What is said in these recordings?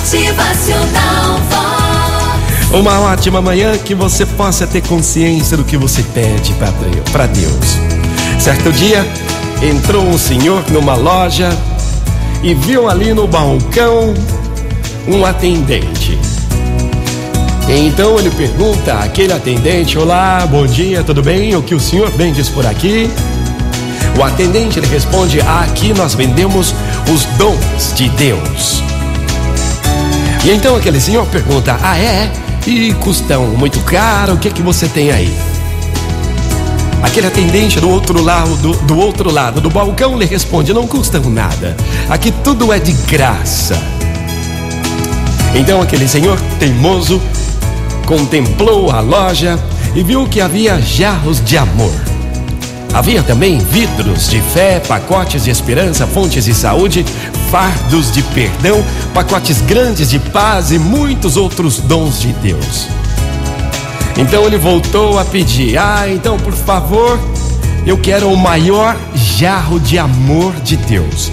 Motivacional Vox. Uma ótima manhã que você possa ter consciência do que você pede para Deus. Certo dia, entrou um senhor numa loja e viu ali no balcão um atendente. Então ele pergunta àquele atendente: Olá, bom dia, tudo bem? O que o senhor vende por aqui? O atendente ele responde: Aqui nós vendemos os dons de Deus. E então aquele senhor pergunta: Ah, é? E custam muito caro? O que que você tem aí? Aquele atendente do outro lado do, do outro lado do balcão lhe responde: Não custam nada. Aqui tudo é de graça. Então aquele senhor teimoso contemplou a loja e viu que havia jarros de amor. Havia também vidros de fé, pacotes de esperança, fontes de saúde, fardos de perdão, pacotes grandes de paz e muitos outros dons de Deus. Então ele voltou a pedir: Ah, então por favor, eu quero o maior jarro de amor de Deus.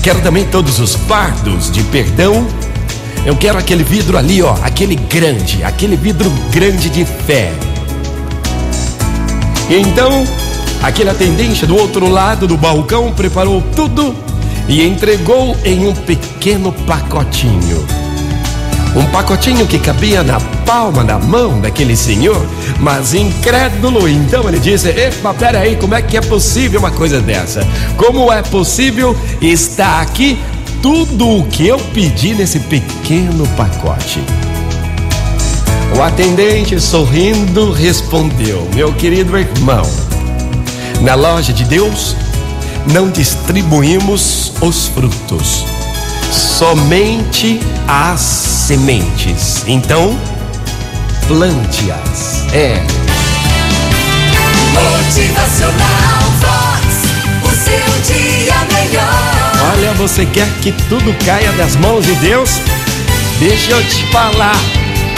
Quero também todos os fardos de perdão. Eu quero aquele vidro ali, ó, aquele grande, aquele vidro grande de fé. Então Aquele atendente do outro lado do balcão preparou tudo e entregou em um pequeno pacotinho. Um pacotinho que cabia na palma da mão daquele senhor, mas incrédulo, então ele disse: Epa, peraí, como é que é possível uma coisa dessa? Como é possível estar aqui tudo o que eu pedi nesse pequeno pacote? O atendente, sorrindo, respondeu: Meu querido irmão, na loja de Deus, não distribuímos os frutos, somente as sementes. Então, plante-as. É. Motivacional Vox. O seu dia melhor. Olha, você quer que tudo caia das mãos de Deus? Deixa eu te falar.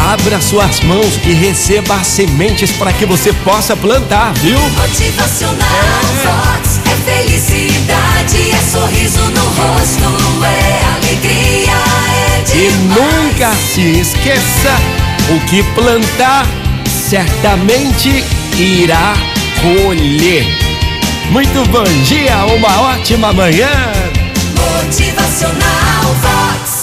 Abra suas mãos e receba as sementes para que você possa plantar, viu? Motivacional Vox. É felicidade, é sorriso no rosto, é alegria, é E demais. nunca se esqueça: o que plantar, certamente irá colher. Muito bom dia, uma ótima manhã. Motivacional Vox.